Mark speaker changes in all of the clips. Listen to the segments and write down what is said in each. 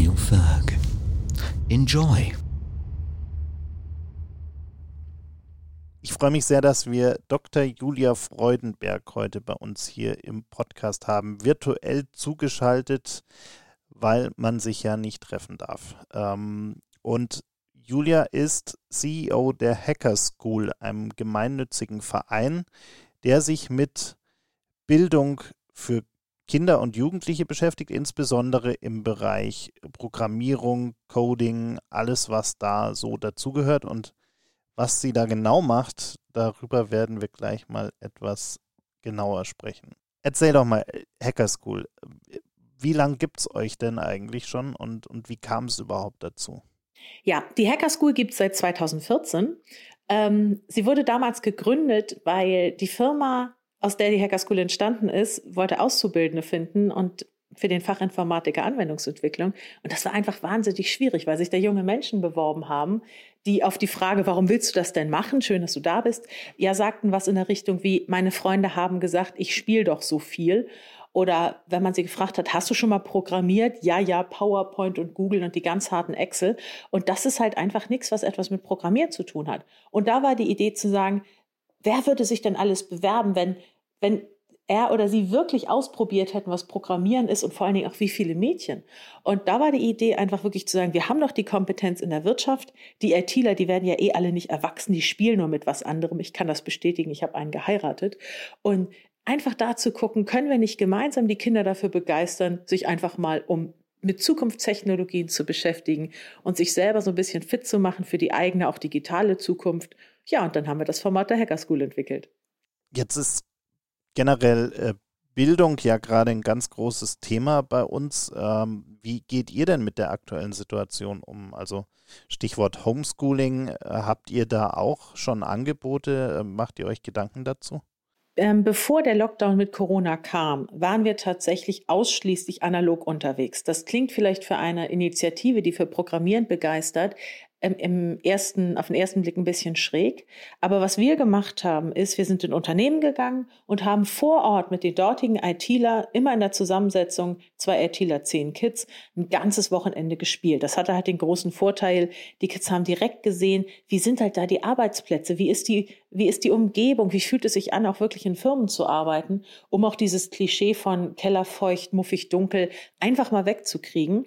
Speaker 1: Daniel Ferg. Enjoy.
Speaker 2: Ich freue mich sehr, dass wir Dr. Julia Freudenberg heute bei uns hier im Podcast haben, virtuell zugeschaltet, weil man sich ja nicht treffen darf. Ähm, und Julia ist CEO der Hacker School, einem gemeinnützigen Verein, der sich mit Bildung für Kinder und Jugendliche beschäftigt, insbesondere im Bereich Programmierung, Coding, alles, was da so dazugehört. Und was sie da genau macht, darüber werden wir gleich mal etwas genauer sprechen. Erzähl doch mal, Hacker School, wie lange gibt es euch denn eigentlich schon und, und wie kam es überhaupt dazu?
Speaker 3: Ja, die Hacker School gibt es seit 2014. Ähm, sie wurde damals gegründet, weil die Firma aus der die Hacker School entstanden ist, wollte Auszubildende finden und für den Fachinformatiker Anwendungsentwicklung. Und das war einfach wahnsinnig schwierig, weil sich da junge Menschen beworben haben, die auf die Frage, warum willst du das denn machen? Schön, dass du da bist. Ja, sagten was in der Richtung wie, meine Freunde haben gesagt, ich spiele doch so viel. Oder wenn man sie gefragt hat, hast du schon mal programmiert? Ja, ja, PowerPoint und Google und die ganz harten Excel. Und das ist halt einfach nichts, was etwas mit Programmieren zu tun hat. Und da war die Idee zu sagen, wer würde sich denn alles bewerben, wenn, wenn er oder sie wirklich ausprobiert hätten, was Programmieren ist und vor allen Dingen auch wie viele Mädchen. Und da war die Idee einfach wirklich zu sagen, wir haben doch die Kompetenz in der Wirtschaft. Die ITler, die werden ja eh alle nicht erwachsen, die spielen nur mit was anderem. Ich kann das bestätigen, ich habe einen geheiratet. Und einfach da zu gucken, können wir nicht gemeinsam die Kinder dafür begeistern, sich einfach mal um mit Zukunftstechnologien zu beschäftigen und sich selber so ein bisschen fit zu machen für die eigene, auch digitale Zukunft. Ja, und dann haben wir das Format der Hacker School entwickelt.
Speaker 2: Jetzt ist generell äh, Bildung ja gerade ein ganz großes Thema bei uns. Ähm, wie geht ihr denn mit der aktuellen Situation um? Also Stichwort Homeschooling, äh, habt ihr da auch schon Angebote? Äh, macht ihr euch Gedanken dazu?
Speaker 3: Ähm, bevor der Lockdown mit Corona kam, waren wir tatsächlich ausschließlich analog unterwegs. Das klingt vielleicht für eine Initiative, die für Programmieren begeistert, im ersten, auf den ersten Blick ein bisschen schräg. Aber was wir gemacht haben, ist, wir sind in Unternehmen gegangen und haben vor Ort mit den dortigen ITler immer in der Zusammensetzung zwei ITler, zehn Kids, ein ganzes Wochenende gespielt. Das hatte halt den großen Vorteil, die Kids haben direkt gesehen, wie sind halt da die Arbeitsplätze, wie ist die, wie ist die Umgebung, wie fühlt es sich an, auch wirklich in Firmen zu arbeiten, um auch dieses Klischee von kellerfeucht, muffig, dunkel einfach mal wegzukriegen.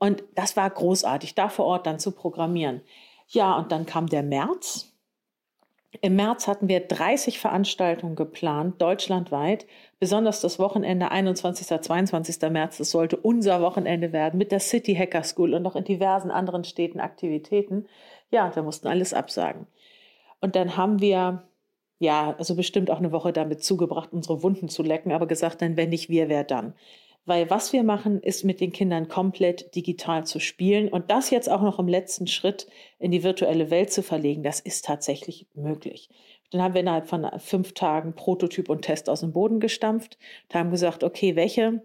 Speaker 3: Und das war großartig, da vor Ort dann zu programmieren. Ja, und dann kam der März. Im März hatten wir 30 Veranstaltungen geplant, deutschlandweit. Besonders das Wochenende 21. 22. März, das sollte unser Wochenende werden mit der City Hacker School und noch in diversen anderen Städten Aktivitäten. Ja, wir mussten alles absagen. Und dann haben wir, ja, also bestimmt auch eine Woche damit zugebracht, unsere Wunden zu lecken, aber gesagt, dann wenn nicht wir, wer dann? Weil was wir machen, ist mit den Kindern komplett digital zu spielen und das jetzt auch noch im letzten Schritt in die virtuelle Welt zu verlegen, das ist tatsächlich möglich. Dann haben wir innerhalb von fünf Tagen Prototyp und Test aus dem Boden gestampft und haben gesagt, okay, welche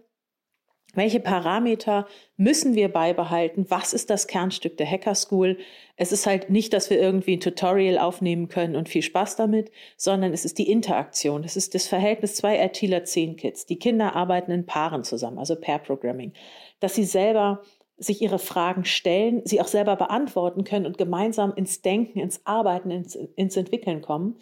Speaker 3: welche Parameter müssen wir beibehalten? Was ist das Kernstück der Hacker School? Es ist halt nicht, dass wir irgendwie ein Tutorial aufnehmen können und viel Spaß damit, sondern es ist die Interaktion. Es ist das Verhältnis zwei ITler, zehn Kids. Die Kinder arbeiten in Paaren zusammen, also Pair Programming. Dass sie selber sich ihre Fragen stellen, sie auch selber beantworten können und gemeinsam ins Denken, ins Arbeiten, ins, ins Entwickeln kommen.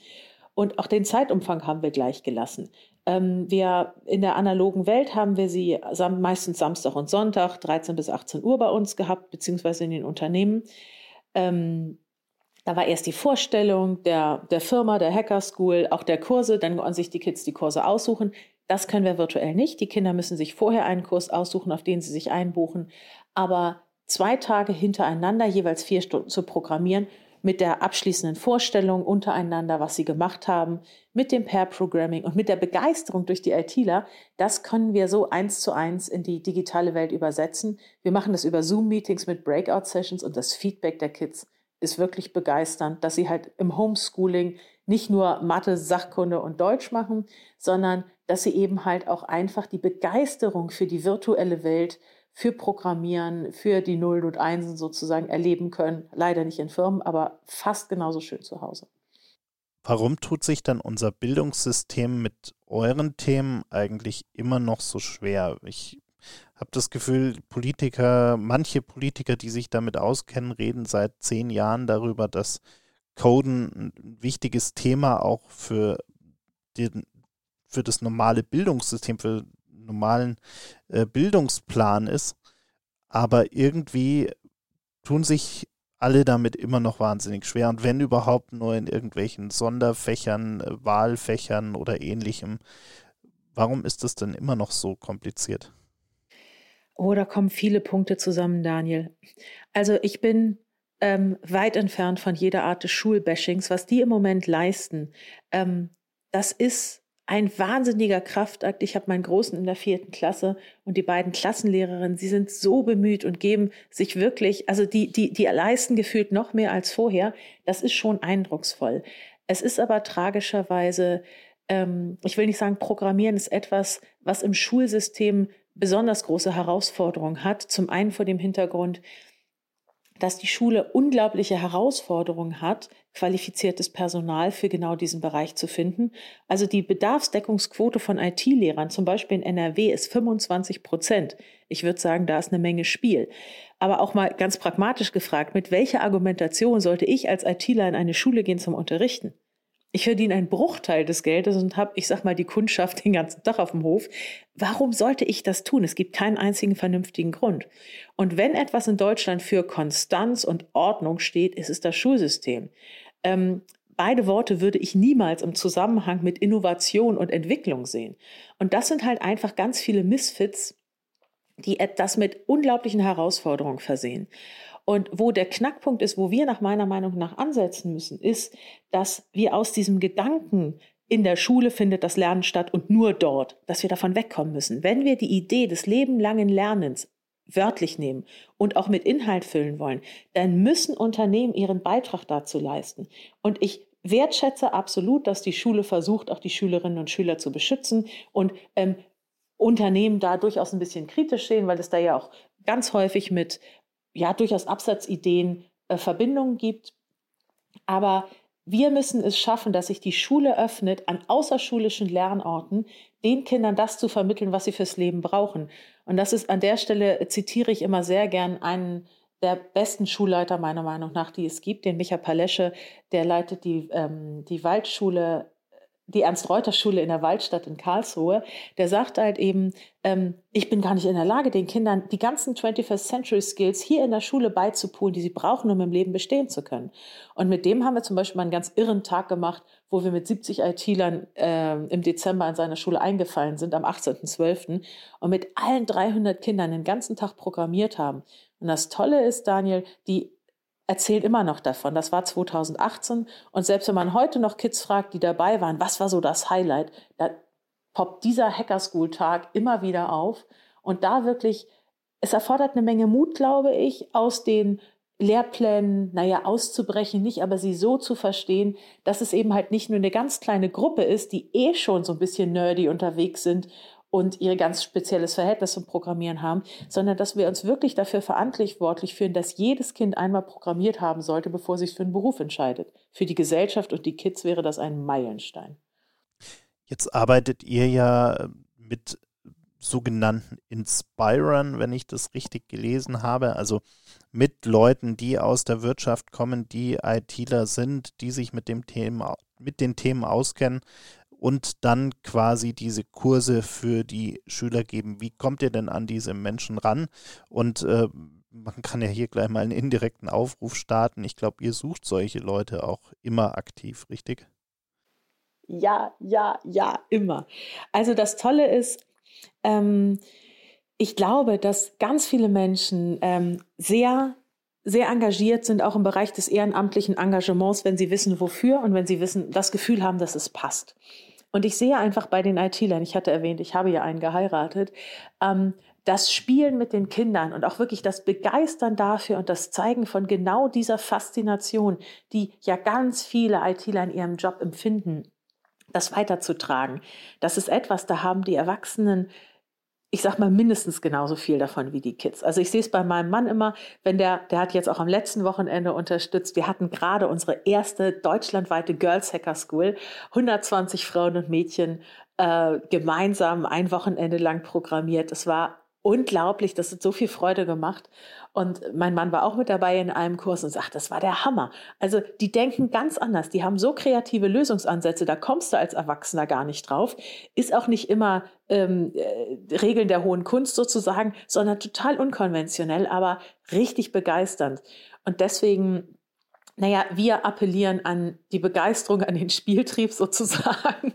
Speaker 3: Und auch den Zeitumfang haben wir gleich gelassen. Ähm, wir in der analogen Welt haben wir sie sam meistens Samstag und Sonntag, 13 bis 18 Uhr bei uns gehabt, beziehungsweise in den Unternehmen. Ähm, da war erst die Vorstellung der, der Firma, der Hacker School, auch der Kurse, dann konnten sich die Kids die Kurse aussuchen. Das können wir virtuell nicht. Die Kinder müssen sich vorher einen Kurs aussuchen, auf den sie sich einbuchen. Aber zwei Tage hintereinander, jeweils vier Stunden zu programmieren, mit der abschließenden Vorstellung untereinander, was sie gemacht haben, mit dem Pair-Programming und mit der Begeisterung durch die ITler, das können wir so eins zu eins in die digitale Welt übersetzen. Wir machen das über Zoom-Meetings mit Breakout-Sessions und das Feedback der Kids ist wirklich begeisternd, dass sie halt im Homeschooling nicht nur Mathe, Sachkunde und Deutsch machen, sondern dass sie eben halt auch einfach die Begeisterung für die virtuelle Welt, für Programmieren, für die Nullen und Einsen sozusagen erleben können. Leider nicht in Firmen, aber fast genauso schön zu Hause.
Speaker 2: Warum tut sich dann unser Bildungssystem mit euren Themen eigentlich immer noch so schwer? Ich habe das Gefühl, Politiker, manche Politiker, die sich damit auskennen, reden seit zehn Jahren darüber, dass Coden ein wichtiges Thema auch für, den, für das normale Bildungssystem, für normalen äh, Bildungsplan ist. Aber irgendwie tun sich alle damit immer noch wahnsinnig schwer. Und wenn überhaupt nur in irgendwelchen Sonderfächern, äh, Wahlfächern oder ähnlichem. Warum ist das denn immer noch so kompliziert?
Speaker 3: Oh, da kommen viele Punkte zusammen, Daniel. Also ich bin ähm, weit entfernt von jeder Art des Schulbashings. Was die im Moment leisten, ähm, das ist ein wahnsinniger Kraftakt. Ich habe meinen Großen in der vierten Klasse und die beiden Klassenlehrerinnen, sie sind so bemüht und geben sich wirklich, also die, die, die leisten gefühlt noch mehr als vorher. Das ist schon eindrucksvoll. Es ist aber tragischerweise, ähm, ich will nicht sagen, Programmieren ist etwas, was im Schulsystem besonders große Herausforderungen hat. Zum einen vor dem Hintergrund, dass die Schule unglaubliche Herausforderungen hat, qualifiziertes Personal für genau diesen Bereich zu finden. Also die Bedarfsdeckungsquote von IT-Lehrern, zum Beispiel in NRW, ist 25 Prozent. Ich würde sagen, da ist eine Menge Spiel. Aber auch mal ganz pragmatisch gefragt, mit welcher Argumentation sollte ich als ITler in eine Schule gehen zum Unterrichten? Ich verdiene einen Bruchteil des Geldes und habe, ich sag mal, die Kundschaft den ganzen Tag auf dem Hof. Warum sollte ich das tun? Es gibt keinen einzigen vernünftigen Grund. Und wenn etwas in Deutschland für Konstanz und Ordnung steht, ist es das Schulsystem. Ähm, beide Worte würde ich niemals im Zusammenhang mit Innovation und Entwicklung sehen. Und das sind halt einfach ganz viele Misfits, die das mit unglaublichen Herausforderungen versehen. Und wo der Knackpunkt ist, wo wir nach meiner Meinung nach ansetzen müssen, ist, dass wir aus diesem Gedanken, in der Schule findet das Lernen statt und nur dort, dass wir davon wegkommen müssen. Wenn wir die Idee des lebenlangen Lernens wörtlich nehmen und auch mit Inhalt füllen wollen, dann müssen Unternehmen ihren Beitrag dazu leisten. Und ich wertschätze absolut, dass die Schule versucht, auch die Schülerinnen und Schüler zu beschützen und ähm, Unternehmen da durchaus ein bisschen kritisch sehen, weil es da ja auch ganz häufig mit ja durchaus Absatzideen äh, Verbindungen gibt. Aber wir müssen es schaffen, dass sich die Schule öffnet, an außerschulischen Lernorten den Kindern das zu vermitteln, was sie fürs Leben brauchen. Und das ist an der Stelle, zitiere ich immer sehr gern einen der besten Schulleiter meiner Meinung nach, die es gibt, den Micha Palesche, der leitet die, ähm, die Waldschule die Ernst-Reuter-Schule in der Waldstadt in Karlsruhe, der sagt halt eben, ähm, ich bin gar nicht in der Lage, den Kindern die ganzen 21st Century Skills hier in der Schule beizupulen, die sie brauchen, um im Leben bestehen zu können. Und mit dem haben wir zum Beispiel mal einen ganz irren Tag gemacht, wo wir mit 70 IT-Lern äh, im Dezember in seiner Schule eingefallen sind, am 18.12. und mit allen 300 Kindern den ganzen Tag programmiert haben. Und das Tolle ist, Daniel, die erzählt immer noch davon. Das war 2018 und selbst wenn man heute noch Kids fragt, die dabei waren, was war so das Highlight, da poppt dieser Hacker School Tag immer wieder auf. Und da wirklich, es erfordert eine Menge Mut, glaube ich, aus den Lehrplänen, naja, auszubrechen, nicht, aber sie so zu verstehen, dass es eben halt nicht nur eine ganz kleine Gruppe ist, die eh schon so ein bisschen nerdy unterwegs sind und ihr ganz spezielles Verhältnis zum Programmieren haben, sondern dass wir uns wirklich dafür verantwortlich fühlen, dass jedes Kind einmal programmiert haben sollte, bevor sich für einen Beruf entscheidet. Für die Gesellschaft und die Kids wäre das ein Meilenstein.
Speaker 2: Jetzt arbeitet ihr ja mit sogenannten Inspirern, wenn ich das richtig gelesen habe, also mit Leuten, die aus der Wirtschaft kommen, die ITler sind, die sich mit dem Thema, mit den Themen auskennen und dann quasi diese Kurse für die Schüler geben. Wie kommt ihr denn an diese Menschen ran? Und äh, man kann ja hier gleich mal einen indirekten Aufruf starten. Ich glaube, ihr sucht solche Leute auch immer aktiv, richtig?
Speaker 3: Ja, ja, ja, immer. Also das Tolle ist, ähm, ich glaube, dass ganz viele Menschen ähm, sehr sehr engagiert sind, auch im Bereich des ehrenamtlichen Engagements, wenn sie wissen, wofür und wenn sie wissen, das Gefühl haben, dass es passt. Und ich sehe einfach bei den IT-Lern, ich hatte erwähnt, ich habe ja einen geheiratet, ähm, das Spielen mit den Kindern und auch wirklich das Begeistern dafür und das Zeigen von genau dieser Faszination, die ja ganz viele ITler in ihrem Job empfinden, das weiterzutragen. Das ist etwas, da haben die Erwachsenen ich sag mal, mindestens genauso viel davon wie die Kids. Also ich sehe es bei meinem Mann immer, wenn der, der hat jetzt auch am letzten Wochenende unterstützt. Wir hatten gerade unsere erste deutschlandweite Girls Hacker School. 120 Frauen und Mädchen äh, gemeinsam ein Wochenende lang programmiert. Es war unglaublich, das hat so viel Freude gemacht. Und mein Mann war auch mit dabei in einem Kurs und sagt, das war der Hammer. Also die denken ganz anders, die haben so kreative Lösungsansätze, da kommst du als Erwachsener gar nicht drauf. Ist auch nicht immer ähm, äh, Regeln der hohen Kunst sozusagen, sondern total unkonventionell, aber richtig begeisternd. Und deswegen naja, wir appellieren an die Begeisterung, an den Spieltrieb sozusagen,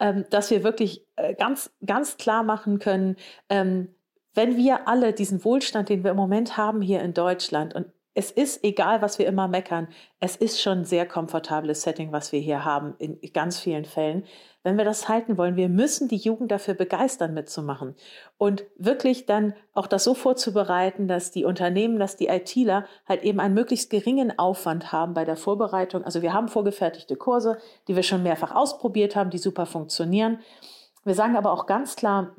Speaker 3: ähm, dass wir wirklich äh, ganz, ganz klar machen können, ähm, wenn wir alle diesen Wohlstand, den wir im Moment haben hier in Deutschland, und es ist egal, was wir immer meckern, es ist schon ein sehr komfortables Setting, was wir hier haben, in ganz vielen Fällen. Wenn wir das halten wollen, wir müssen die Jugend dafür begeistern, mitzumachen. Und wirklich dann auch das so vorzubereiten, dass die Unternehmen, dass die ITler halt eben einen möglichst geringen Aufwand haben bei der Vorbereitung. Also wir haben vorgefertigte Kurse, die wir schon mehrfach ausprobiert haben, die super funktionieren. Wir sagen aber auch ganz klar,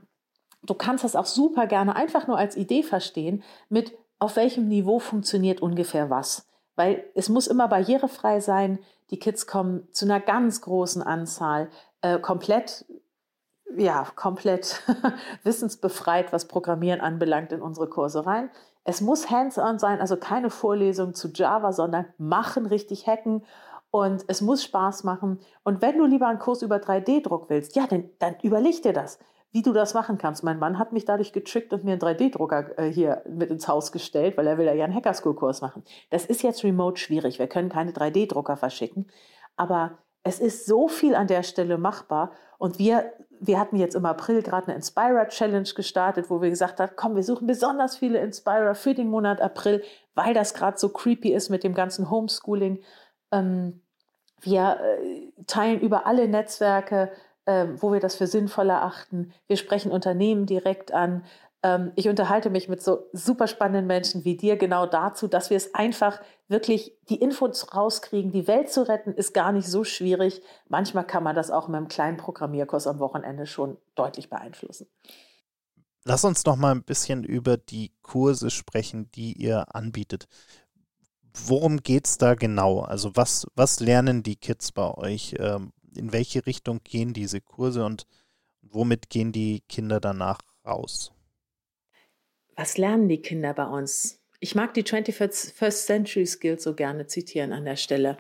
Speaker 3: du kannst das auch super gerne einfach nur als Idee verstehen, mit auf welchem Niveau funktioniert ungefähr was. Weil es muss immer barrierefrei sein. Die Kids kommen zu einer ganz großen Anzahl äh, komplett, ja, komplett wissensbefreit, was Programmieren anbelangt, in unsere Kurse rein. Es muss hands-on sein, also keine Vorlesung zu Java, sondern machen, richtig hacken. Und es muss Spaß machen. Und wenn du lieber einen Kurs über 3D-Druck willst, ja, dann, dann überleg dir das wie du das machen kannst. Mein Mann hat mich dadurch getrickt und mir einen 3D-Drucker äh, hier mit ins Haus gestellt, weil er will ja einen Hackerschool-Kurs machen. Das ist jetzt remote schwierig. Wir können keine 3D-Drucker verschicken. Aber es ist so viel an der Stelle machbar. Und wir, wir hatten jetzt im April gerade eine Inspira Challenge gestartet, wo wir gesagt haben, komm, wir suchen besonders viele Inspira für den Monat April, weil das gerade so creepy ist mit dem ganzen Homeschooling. Ähm, wir äh, teilen über alle Netzwerke wo wir das für sinnvoll erachten. Wir sprechen Unternehmen direkt an. Ähm, ich unterhalte mich mit so super spannenden Menschen wie dir genau dazu, dass wir es einfach wirklich die Infos rauskriegen. Die Welt zu retten ist gar nicht so schwierig. Manchmal kann man das auch mit einem kleinen Programmierkurs am Wochenende schon deutlich beeinflussen.
Speaker 2: Lass uns noch mal ein bisschen über die Kurse sprechen, die ihr anbietet. Worum geht es da genau? Also was, was lernen die Kids bei euch? Ähm, in welche Richtung gehen diese Kurse und womit gehen die Kinder danach raus?
Speaker 3: Was lernen die Kinder bei uns? Ich mag die 21st Century Skills so gerne zitieren an der Stelle.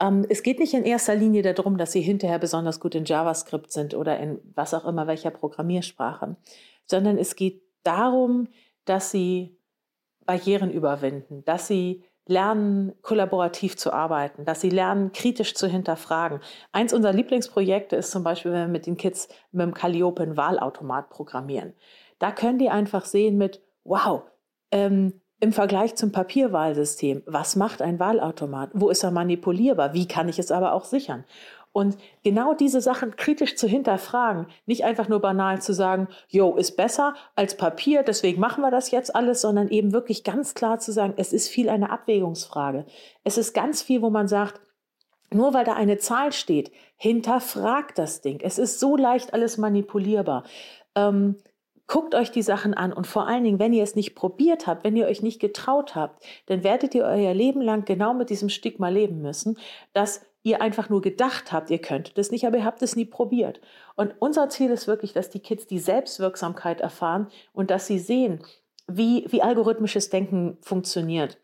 Speaker 3: Ähm, es geht nicht in erster Linie darum, dass sie hinterher besonders gut in JavaScript sind oder in was auch immer welcher Programmiersprache, sondern es geht darum, dass sie Barrieren überwinden, dass sie lernen, kollaborativ zu arbeiten, dass sie lernen, kritisch zu hinterfragen. Eins unserer Lieblingsprojekte ist zum Beispiel, wenn wir mit den Kids mit dem Calliope einen Wahlautomat programmieren. Da können die einfach sehen mit, wow, ähm, im Vergleich zum Papierwahlsystem, was macht ein Wahlautomat? Wo ist er manipulierbar? Wie kann ich es aber auch sichern? Und genau diese Sachen kritisch zu hinterfragen, nicht einfach nur banal zu sagen, jo, ist besser als Papier, deswegen machen wir das jetzt alles, sondern eben wirklich ganz klar zu sagen, es ist viel eine Abwägungsfrage. Es ist ganz viel, wo man sagt, nur weil da eine Zahl steht, hinterfragt das Ding. Es ist so leicht alles manipulierbar. Ähm, guckt euch die Sachen an und vor allen Dingen, wenn ihr es nicht probiert habt, wenn ihr euch nicht getraut habt, dann werdet ihr euer Leben lang genau mit diesem Stigma leben müssen, dass ihr einfach nur gedacht habt, ihr könntet es nicht, aber ihr habt es nie probiert. Und unser Ziel ist wirklich, dass die Kids die Selbstwirksamkeit erfahren und dass sie sehen, wie, wie algorithmisches Denken funktioniert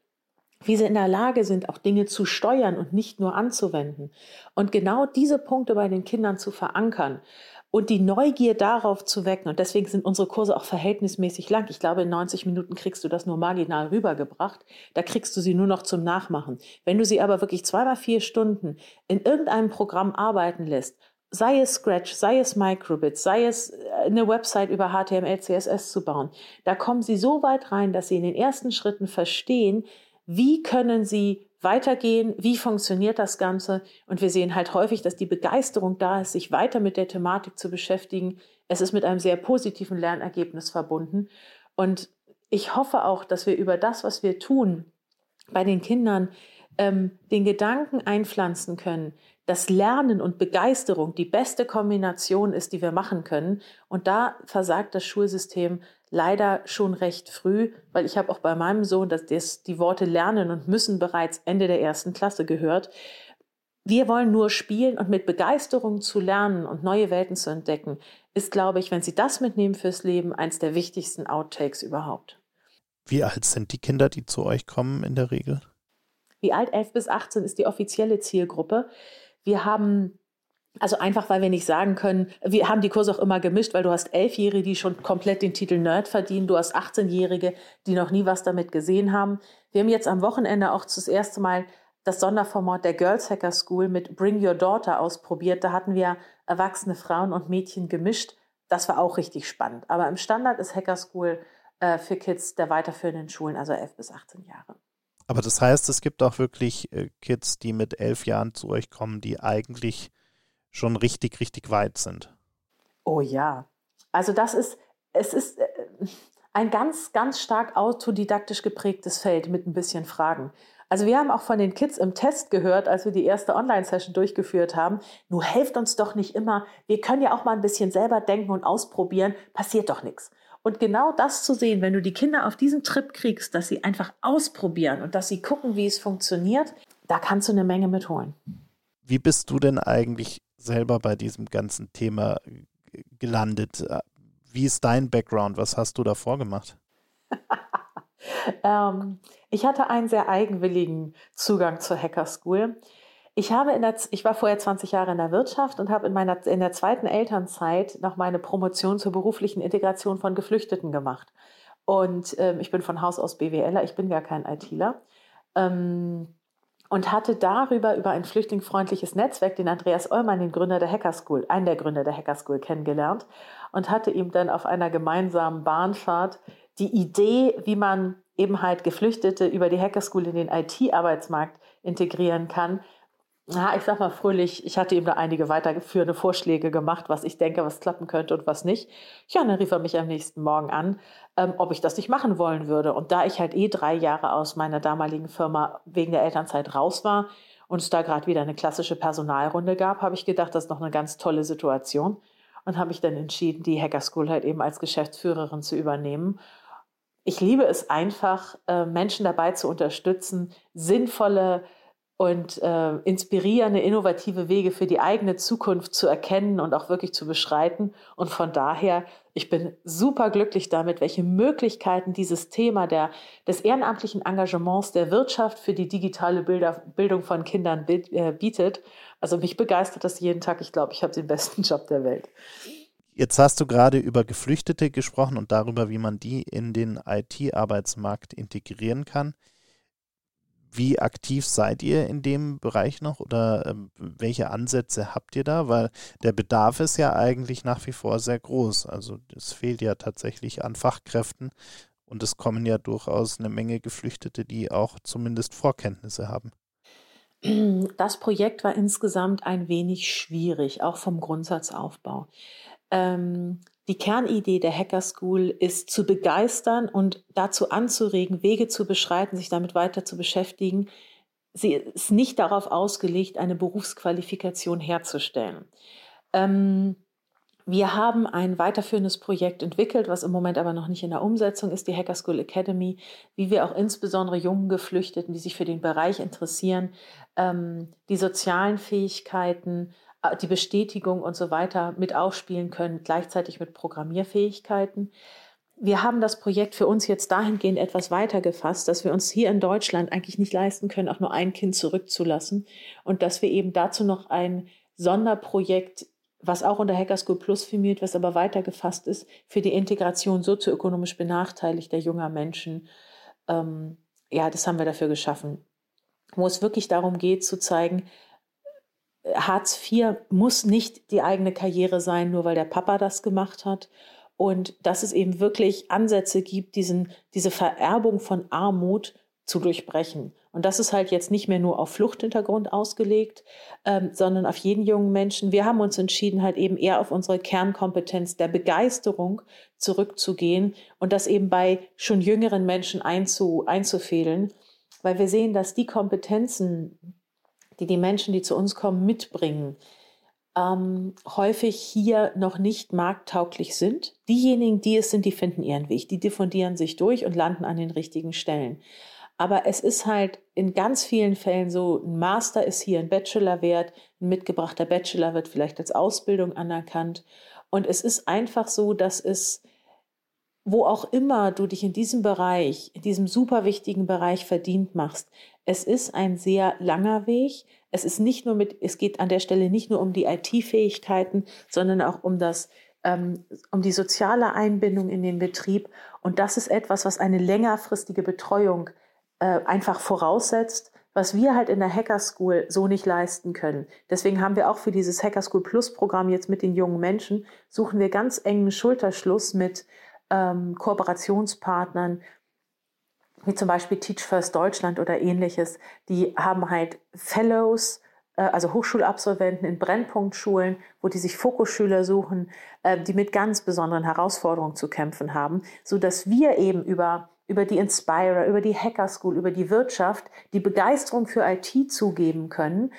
Speaker 3: wie sie in der Lage sind, auch Dinge zu steuern und nicht nur anzuwenden. Und genau diese Punkte bei den Kindern zu verankern und die Neugier darauf zu wecken. Und deswegen sind unsere Kurse auch verhältnismäßig lang. Ich glaube, in 90 Minuten kriegst du das nur marginal rübergebracht. Da kriegst du sie nur noch zum Nachmachen. Wenn du sie aber wirklich zweimal vier Stunden in irgendeinem Programm arbeiten lässt, sei es Scratch, sei es Microbit, sei es äh, eine Website über HTML, CSS zu bauen, da kommen sie so weit rein, dass sie in den ersten Schritten verstehen, wie können sie weitergehen, wie funktioniert das Ganze. Und wir sehen halt häufig, dass die Begeisterung da ist, sich weiter mit der Thematik zu beschäftigen. Es ist mit einem sehr positiven Lernergebnis verbunden. Und ich hoffe auch, dass wir über das, was wir tun, bei den Kindern ähm, den Gedanken einpflanzen können, dass Lernen und Begeisterung die beste Kombination ist, die wir machen können. Und da versagt das Schulsystem leider schon recht früh, weil ich habe auch bei meinem Sohn dass das, die Worte lernen und müssen bereits Ende der ersten Klasse gehört. Wir wollen nur spielen und mit Begeisterung zu lernen und neue Welten zu entdecken, ist, glaube ich, wenn Sie das mitnehmen fürs Leben, eins der wichtigsten Outtakes überhaupt.
Speaker 2: Wie alt sind die Kinder, die zu euch kommen in der Regel?
Speaker 3: Wie alt? 11 bis 18 ist die offizielle Zielgruppe. Wir haben also einfach, weil wir nicht sagen können, wir haben die Kurse auch immer gemischt, weil du hast Elfjährige, die schon komplett den Titel Nerd verdienen, du hast 18-Jährige, die noch nie was damit gesehen haben. Wir haben jetzt am Wochenende auch das erste Mal das Sonderformat der Girls Hacker School mit Bring Your Daughter ausprobiert. Da hatten wir erwachsene Frauen und Mädchen gemischt. Das war auch richtig spannend. Aber im Standard ist Hacker School äh, für Kids der weiterführenden Schulen, also 11 bis 18 Jahre.
Speaker 2: Aber das heißt, es gibt auch wirklich äh, Kids, die mit elf Jahren zu euch kommen, die eigentlich schon richtig, richtig weit sind.
Speaker 3: Oh ja. Also das ist, es ist äh, ein ganz, ganz stark autodidaktisch geprägtes Feld mit ein bisschen Fragen. Also wir haben auch von den Kids im Test gehört, als wir die erste Online-Session durchgeführt haben, nur helft uns doch nicht immer, wir können ja auch mal ein bisschen selber denken und ausprobieren, passiert doch nichts. Und genau das zu sehen, wenn du die Kinder auf diesen Trip kriegst, dass sie einfach ausprobieren und dass sie gucken, wie es funktioniert, da kannst du eine Menge mitholen.
Speaker 2: Wie bist du denn eigentlich selber bei diesem ganzen Thema gelandet? Wie ist dein Background? Was hast du davor gemacht?
Speaker 3: ähm, ich hatte einen sehr eigenwilligen Zugang zur Hacker School. Ich, habe in der, ich war vorher 20 Jahre in der Wirtschaft und habe in, meiner, in der zweiten Elternzeit noch meine Promotion zur beruflichen Integration von Geflüchteten gemacht. Und ähm, ich bin von Haus aus BWLer, ich bin gar kein ITler. Ähm, und hatte darüber, über ein flüchtlingfreundliches Netzwerk, den Andreas Eulmann, den Gründer der Hacker School, einen der Gründer der Hacker School, kennengelernt und hatte ihm dann auf einer gemeinsamen Bahnfahrt die Idee, wie man eben halt Geflüchtete über die Hacker School in den IT-Arbeitsmarkt integrieren kann, na, ich sag mal fröhlich, ich hatte ihm da einige weiterführende Vorschläge gemacht, was ich denke, was klappen könnte und was nicht. Ja, dann rief er mich am nächsten Morgen an, ähm, ob ich das nicht machen wollen würde. Und da ich halt eh drei Jahre aus meiner damaligen Firma wegen der Elternzeit raus war und es da gerade wieder eine klassische Personalrunde gab, habe ich gedacht, das ist noch eine ganz tolle Situation und habe mich dann entschieden, die Hacker School halt eben als Geschäftsführerin zu übernehmen. Ich liebe es einfach, äh, Menschen dabei zu unterstützen, sinnvolle und äh, inspirierende, innovative Wege für die eigene Zukunft zu erkennen und auch wirklich zu beschreiten. Und von daher, ich bin super glücklich damit, welche Möglichkeiten dieses Thema der, des ehrenamtlichen Engagements der Wirtschaft für die digitale Bilder, Bildung von Kindern äh, bietet. Also mich begeistert das jeden Tag. Ich glaube, ich habe den besten Job der Welt.
Speaker 2: Jetzt hast du gerade über Geflüchtete gesprochen und darüber, wie man die in den IT-Arbeitsmarkt integrieren kann. Wie aktiv seid ihr in dem Bereich noch oder ähm, welche Ansätze habt ihr da? Weil der Bedarf ist ja eigentlich nach wie vor sehr groß. Also es fehlt ja tatsächlich an Fachkräften und es kommen ja durchaus eine Menge Geflüchtete, die auch zumindest Vorkenntnisse haben.
Speaker 3: Das Projekt war insgesamt ein wenig schwierig, auch vom Grundsatzaufbau. Ähm, die Kernidee der Hacker School ist zu begeistern und dazu anzuregen, Wege zu beschreiten, sich damit weiter zu beschäftigen. Sie ist nicht darauf ausgelegt, eine Berufsqualifikation herzustellen. Ähm, wir haben ein weiterführendes Projekt entwickelt, was im Moment aber noch nicht in der Umsetzung ist, die Hacker School Academy, wie wir auch insbesondere jungen Geflüchteten, die sich für den Bereich interessieren, ähm, die sozialen Fähigkeiten, äh, die Bestätigung und so weiter mit aufspielen können, gleichzeitig mit Programmierfähigkeiten. Wir haben das Projekt für uns jetzt dahingehend etwas weiter gefasst, dass wir uns hier in Deutschland eigentlich nicht leisten können, auch nur ein Kind zurückzulassen und dass wir eben dazu noch ein Sonderprojekt, was auch unter Hacker School Plus firmiert, was aber weiter gefasst ist, für die Integration sozioökonomisch benachteiligter junger Menschen. Ähm, ja, das haben wir dafür geschaffen, wo es wirklich darum geht zu zeigen, Hartz IV muss nicht die eigene Karriere sein, nur weil der Papa das gemacht hat. Und dass es eben wirklich Ansätze gibt, diesen, diese Vererbung von Armut zu durchbrechen. Und das ist halt jetzt nicht mehr nur auf Fluchthintergrund ausgelegt, ähm, sondern auf jeden jungen Menschen. Wir haben uns entschieden, halt eben eher auf unsere Kernkompetenz der Begeisterung zurückzugehen und das eben bei schon jüngeren Menschen einzu, einzufädeln, weil wir sehen, dass die Kompetenzen, die die Menschen, die zu uns kommen, mitbringen, ähm, häufig hier noch nicht markttauglich sind. Diejenigen, die es sind, die finden ihren Weg, die diffundieren sich durch und landen an den richtigen Stellen. Aber es ist halt in ganz vielen Fällen so, ein Master ist hier ein Bachelor wert, ein mitgebrachter Bachelor wird vielleicht als Ausbildung anerkannt. Und es ist einfach so, dass es, wo auch immer du dich in diesem Bereich, in diesem super wichtigen Bereich verdient machst, es ist ein sehr langer Weg. Es ist nicht nur mit, es geht an der Stelle nicht nur um die IT-Fähigkeiten, sondern auch um das, ähm, um die soziale Einbindung in den Betrieb. Und das ist etwas, was eine längerfristige Betreuung äh, einfach voraussetzt, was wir halt in der Hacker School so nicht leisten können. Deswegen haben wir auch für dieses Hacker School Plus Programm jetzt mit den jungen Menschen, suchen wir ganz engen Schulterschluss mit ähm, Kooperationspartnern, wie zum Beispiel Teach First Deutschland oder ähnliches. Die haben halt Fellows, äh, also Hochschulabsolventen in Brennpunktschulen, wo die sich Fokusschüler suchen, äh, die mit ganz besonderen Herausforderungen zu kämpfen haben, so dass wir eben über über die Inspirer, über die Hacker School, über die Wirtschaft die Begeisterung für IT zugeben können,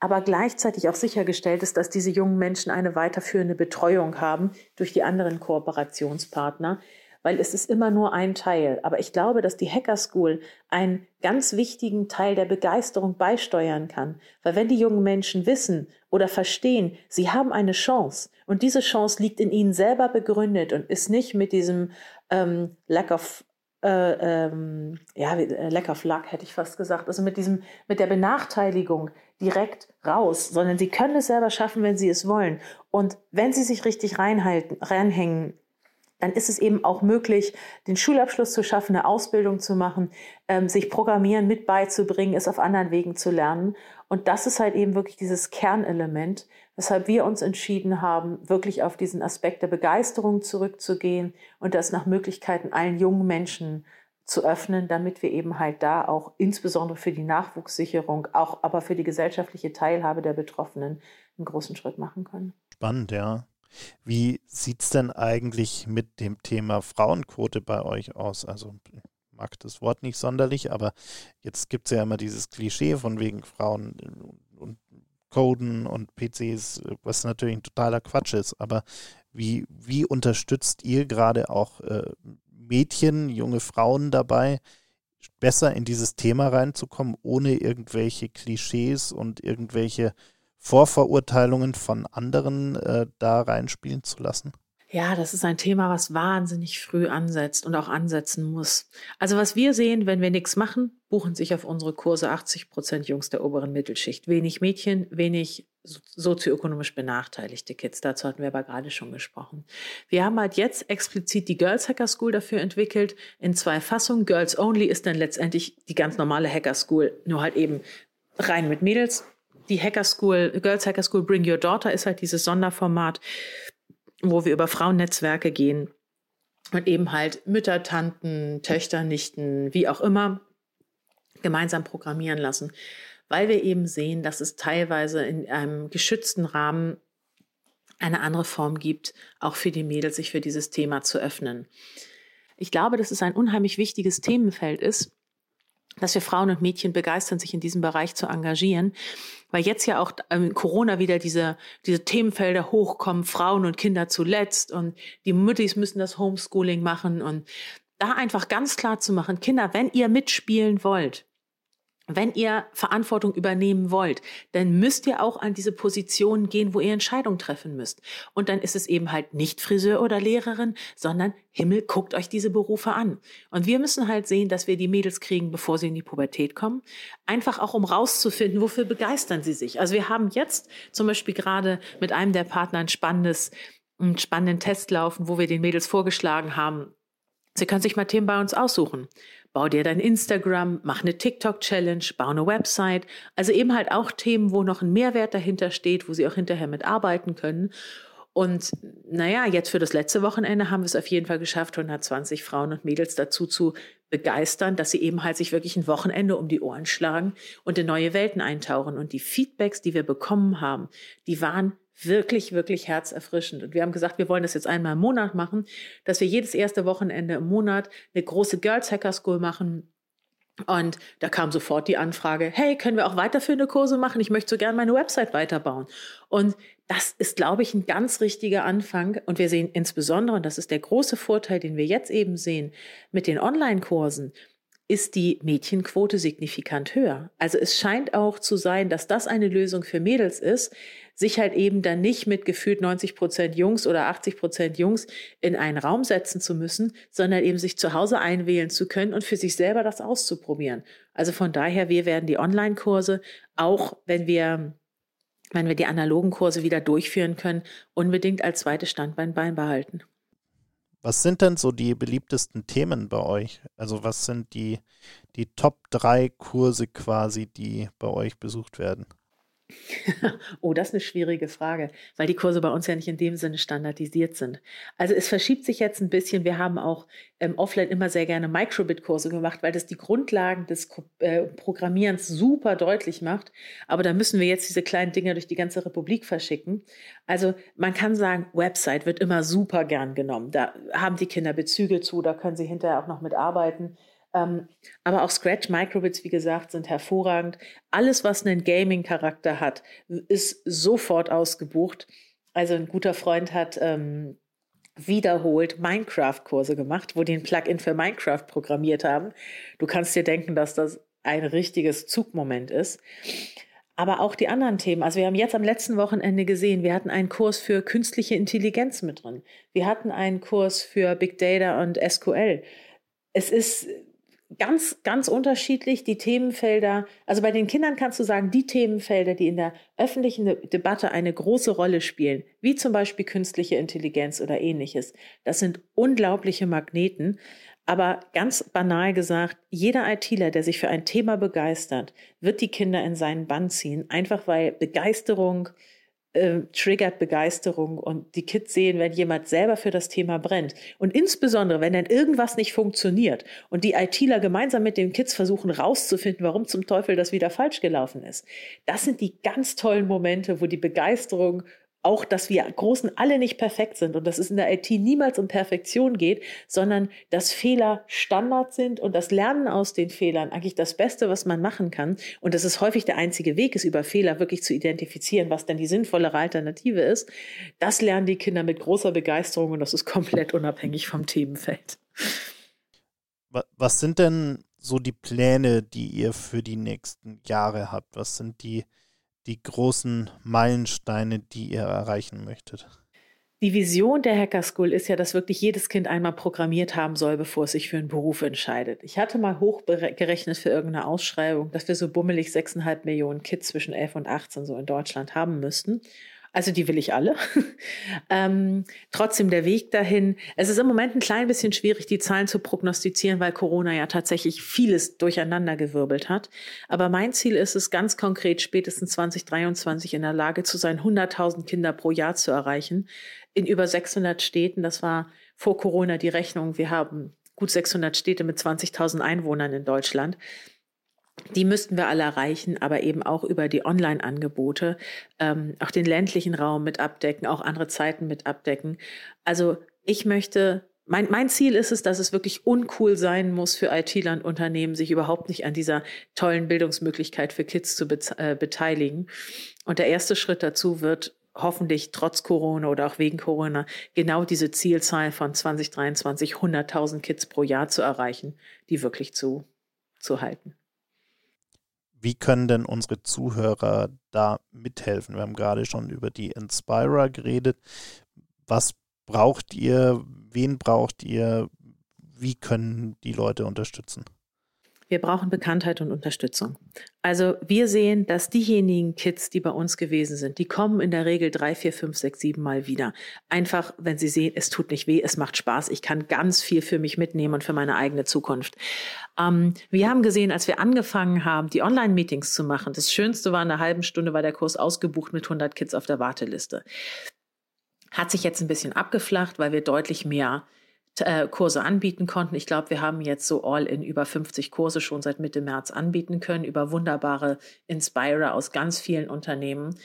Speaker 3: aber gleichzeitig auch sichergestellt ist, dass diese jungen Menschen eine weiterführende Betreuung haben durch die anderen Kooperationspartner, weil es ist immer nur ein Teil. Aber ich glaube, dass die Hacker School einen ganz wichtigen Teil der Begeisterung beisteuern kann. Weil wenn die jungen Menschen wissen oder verstehen, sie haben eine Chance und diese Chance liegt in ihnen selber begründet und ist nicht mit diesem ähm, Lack of äh, ähm, ja, äh, lecker Flack hätte ich fast gesagt, also mit diesem, mit der Benachteiligung direkt raus, sondern sie können es selber schaffen, wenn sie es wollen. Und wenn sie sich richtig reinhalten, reinhängen, dann ist es eben auch möglich, den Schulabschluss zu schaffen, eine Ausbildung zu machen, ähm, sich Programmieren mit beizubringen, es auf anderen Wegen zu lernen. Und das ist halt eben wirklich dieses Kernelement, weshalb wir uns entschieden haben, wirklich auf diesen Aspekt der Begeisterung zurückzugehen und das nach Möglichkeiten allen jungen Menschen zu öffnen, damit wir eben halt da auch insbesondere für die Nachwuchssicherung, auch aber für die gesellschaftliche Teilhabe der Betroffenen einen großen Schritt machen können.
Speaker 2: Spannend, ja. Wie sieht es denn eigentlich mit dem Thema Frauenquote bei euch aus? Also ich mag das Wort nicht sonderlich, aber jetzt gibt es ja immer dieses Klischee von wegen Frauen und Coden und PCs, was natürlich ein totaler Quatsch ist. Aber wie, wie unterstützt ihr gerade auch äh, Mädchen, junge Frauen dabei, besser in dieses Thema reinzukommen, ohne irgendwelche Klischees und irgendwelche Vorverurteilungen von anderen äh, da reinspielen zu lassen?
Speaker 3: Ja, das ist ein Thema, was wahnsinnig früh ansetzt und auch ansetzen muss. Also was wir sehen, wenn wir nichts machen, buchen sich auf unsere Kurse 80 Prozent Jungs der oberen Mittelschicht. Wenig Mädchen, wenig sozioökonomisch benachteiligte Kids. Dazu hatten wir aber gerade schon gesprochen. Wir haben halt jetzt explizit die Girls Hacker School dafür entwickelt in zwei Fassungen. Girls Only ist dann letztendlich die ganz normale Hacker School, nur halt eben rein mit Mädels. Die Hacker School, Girls Hacker School Bring Your Daughter ist halt dieses Sonderformat wo wir über Frauennetzwerke gehen und eben halt Mütter, Tanten, Töchter, Nichten, wie auch immer, gemeinsam programmieren lassen, weil wir eben sehen, dass es teilweise in einem geschützten Rahmen eine andere Form gibt, auch für die Mädels sich für dieses Thema zu öffnen. Ich glaube, dass es ein unheimlich wichtiges Themenfeld ist, dass wir Frauen und Mädchen begeistern, sich in diesem Bereich zu engagieren, weil jetzt ja auch ähm, Corona wieder diese, diese Themenfelder hochkommen, Frauen und Kinder zuletzt und die Müttis müssen das Homeschooling machen und da einfach ganz klar zu machen, Kinder, wenn ihr mitspielen wollt, wenn ihr Verantwortung übernehmen wollt, dann müsst ihr auch an diese Position gehen, wo ihr Entscheidungen treffen müsst. Und dann ist es eben halt nicht Friseur oder Lehrerin, sondern Himmel, guckt euch diese Berufe an. Und wir müssen halt sehen, dass wir die Mädels kriegen, bevor sie in die Pubertät kommen. Einfach auch, um rauszufinden, wofür begeistern sie sich. Also wir haben jetzt zum Beispiel gerade mit einem der Partner ein spannendes, einen spannenden Test laufen, wo wir den Mädels vorgeschlagen haben, Sie können sich mal Themen bei uns aussuchen. Bau dir dein Instagram, mach eine TikTok-Challenge, bau eine Website. Also eben halt auch Themen, wo noch ein Mehrwert dahinter steht, wo sie auch hinterher mitarbeiten können. Und naja, jetzt für das letzte Wochenende haben wir es auf jeden Fall geschafft, 120 Frauen und Mädels dazu zu begeistern, dass sie eben halt sich wirklich ein Wochenende um die Ohren schlagen und in neue Welten eintauchen. Und die Feedbacks, die wir bekommen haben, die waren wirklich, wirklich herzerfrischend. Und wir haben gesagt, wir wollen das jetzt einmal im Monat machen, dass wir jedes erste Wochenende im Monat eine große Girls Hacker School machen, und da kam sofort die Anfrage, hey, können wir auch weiterführende Kurse machen? Ich möchte so gerne meine Website weiterbauen. Und das ist, glaube ich, ein ganz richtiger Anfang. Und wir sehen insbesondere, und das ist der große Vorteil, den wir jetzt eben sehen, mit den Online-Kursen, ist die Mädchenquote signifikant höher. Also es scheint auch zu sein, dass das eine Lösung für Mädels ist, sich halt eben dann nicht mit gefühlt 90 Prozent Jungs oder 80 Prozent Jungs in einen Raum setzen zu müssen, sondern eben sich zu Hause einwählen zu können und für sich selber das auszuprobieren. Also von daher, wir werden die Online-Kurse, auch wenn wir wenn wir die analogen Kurse wieder durchführen können, unbedingt als zweites Standbein beibehalten.
Speaker 2: Was sind denn so die beliebtesten Themen bei euch? Also was sind die, die Top 3 Kurse quasi, die bei euch besucht werden?
Speaker 3: oh, das ist eine schwierige Frage, weil die Kurse bei uns ja nicht in dem Sinne standardisiert sind. Also es verschiebt sich jetzt ein bisschen. Wir haben auch ähm, offline immer sehr gerne Microbit-Kurse gemacht, weil das die Grundlagen des äh, Programmierens super deutlich macht. Aber da müssen wir jetzt diese kleinen Dinger durch die ganze Republik verschicken. Also man kann sagen, Website wird immer super gern genommen. Da haben die Kinder Bezüge zu, da können sie hinterher auch noch mitarbeiten. Ähm, aber auch Scratch Microbits, wie gesagt, sind hervorragend. Alles, was einen Gaming-Charakter hat, ist sofort ausgebucht. Also ein guter Freund hat ähm, wiederholt Minecraft-Kurse gemacht, wo die ein Plugin für Minecraft programmiert haben. Du kannst dir denken, dass das ein richtiges Zugmoment ist. Aber auch die anderen Themen. Also wir haben jetzt am letzten Wochenende gesehen, wir hatten einen Kurs für künstliche Intelligenz mit drin. Wir hatten einen Kurs für Big Data und SQL. Es ist ganz, ganz unterschiedlich die Themenfelder. Also bei den Kindern kannst du sagen, die Themenfelder, die in der öffentlichen Debatte eine große Rolle spielen, wie zum Beispiel künstliche Intelligenz oder ähnliches, das sind unglaubliche Magneten. Aber ganz banal gesagt, jeder ITler, der sich für ein Thema begeistert, wird die Kinder in seinen Bann ziehen, einfach weil Begeisterung, äh, triggert Begeisterung und die Kids sehen, wenn jemand selber für das Thema brennt. Und insbesondere, wenn dann irgendwas nicht funktioniert und die ITler gemeinsam mit den Kids versuchen rauszufinden, warum zum Teufel das wieder falsch gelaufen ist. Das sind die ganz tollen Momente, wo die Begeisterung auch, dass wir Großen alle nicht perfekt sind und dass es in der IT niemals um Perfektion geht, sondern dass Fehler Standard sind und das Lernen aus den Fehlern eigentlich das Beste, was man machen kann. Und dass es häufig der einzige Weg ist, über Fehler wirklich zu identifizieren, was denn die sinnvollere Alternative ist. Das lernen die Kinder mit großer Begeisterung und das ist komplett unabhängig vom Themenfeld.
Speaker 2: Was sind denn so die Pläne, die ihr für die nächsten Jahre habt? Was sind die die großen Meilensteine, die ihr erreichen möchtet?
Speaker 3: Die Vision der Hacker School ist ja, dass wirklich jedes Kind einmal programmiert haben soll, bevor es sich für einen Beruf entscheidet. Ich hatte mal hochgerechnet für irgendeine Ausschreibung, dass wir so bummelig 6,5 Millionen Kids zwischen 11 und 18 so in Deutschland haben müssten. Also die will ich alle. ähm, trotzdem der Weg dahin. Es ist im Moment ein klein bisschen schwierig, die Zahlen zu prognostizieren, weil Corona ja tatsächlich vieles durcheinandergewirbelt hat. Aber mein Ziel ist es ganz konkret, spätestens 2023 in der Lage zu sein, 100.000 Kinder pro Jahr zu erreichen. In über 600 Städten. Das war vor Corona die Rechnung. Wir haben gut 600 Städte mit 20.000 Einwohnern in Deutschland. Die müssten wir alle erreichen, aber eben auch über die Online-Angebote, ähm, auch den ländlichen Raum mit abdecken, auch andere Zeiten mit abdecken. Also ich möchte, mein, mein Ziel ist es, dass es wirklich uncool sein muss für IT-Land und Unternehmen, sich überhaupt nicht an dieser tollen Bildungsmöglichkeit für Kids zu äh, beteiligen. Und der erste Schritt dazu wird hoffentlich trotz Corona oder auch wegen Corona genau diese Zielzahl von 2023 100.000 Kids pro Jahr zu erreichen, die wirklich zu, zu halten.
Speaker 2: Wie können denn unsere Zuhörer da mithelfen? Wir haben gerade schon über die Inspira geredet. Was braucht ihr? Wen braucht ihr? Wie können die Leute unterstützen?
Speaker 3: Wir brauchen Bekanntheit und Unterstützung. Also wir sehen, dass diejenigen Kids, die bei uns gewesen sind, die kommen in der Regel drei, vier, fünf, sechs, sieben Mal wieder. Einfach, wenn sie sehen, es tut nicht weh, es macht Spaß, ich kann ganz viel für mich mitnehmen und für meine eigene Zukunft. Ähm, wir haben gesehen, als wir angefangen haben, die Online-Meetings zu machen, das Schönste war, in einer halben Stunde war der Kurs ausgebucht mit 100 Kids auf der Warteliste Hat sich jetzt ein bisschen abgeflacht, weil wir deutlich mehr äh, Kurse anbieten konnten. Ich glaube, wir haben jetzt so all in über 50 Kurse schon seit Mitte März anbieten können, über wunderbare Inspirer aus ganz vielen Unternehmen.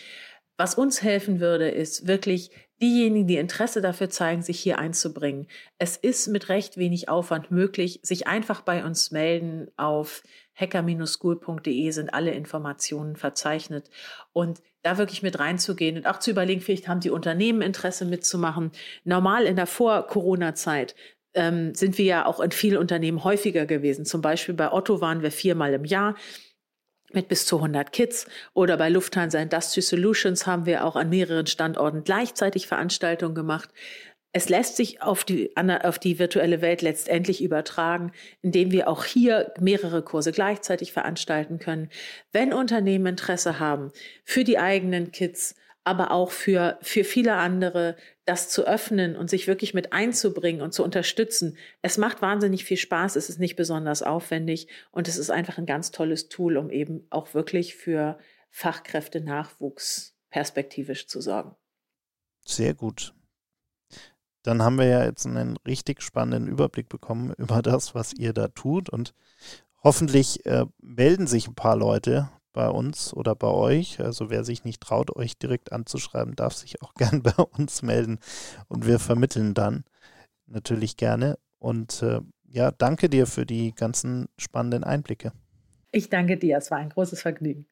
Speaker 3: Was uns helfen würde, ist wirklich diejenigen, die Interesse dafür zeigen, sich hier einzubringen. Es ist mit recht wenig Aufwand möglich, sich einfach bei uns melden. Auf hacker-school.de sind alle Informationen verzeichnet und da wirklich mit reinzugehen und auch zu überlegen, vielleicht haben die Unternehmen Interesse mitzumachen. Normal in der Vor-Corona-Zeit ähm, sind wir ja auch in vielen Unternehmen häufiger gewesen. Zum Beispiel bei Otto waren wir viermal im Jahr mit bis zu 100 Kids. Oder bei Lufthansa Industry Solutions haben wir auch an mehreren Standorten gleichzeitig Veranstaltungen gemacht. Es lässt sich auf die, auf die virtuelle Welt letztendlich übertragen, indem wir auch hier mehrere Kurse gleichzeitig veranstalten können. Wenn Unternehmen Interesse haben, für die eigenen Kids aber auch für, für viele andere, das zu öffnen und sich wirklich mit einzubringen und zu unterstützen. Es macht wahnsinnig viel Spaß, es ist nicht besonders aufwendig und es ist einfach ein ganz tolles Tool, um eben auch wirklich für Fachkräftenachwuchs perspektivisch zu sorgen.
Speaker 2: Sehr gut. Dann haben wir ja jetzt einen richtig spannenden Überblick bekommen über das, was ihr da tut und hoffentlich äh, melden sich ein paar Leute bei uns oder bei euch. Also wer sich nicht traut, euch direkt anzuschreiben, darf sich auch gern bei uns melden und wir vermitteln dann natürlich gerne. Und äh, ja, danke dir für die ganzen spannenden Einblicke.
Speaker 3: Ich danke dir, es war ein großes Vergnügen.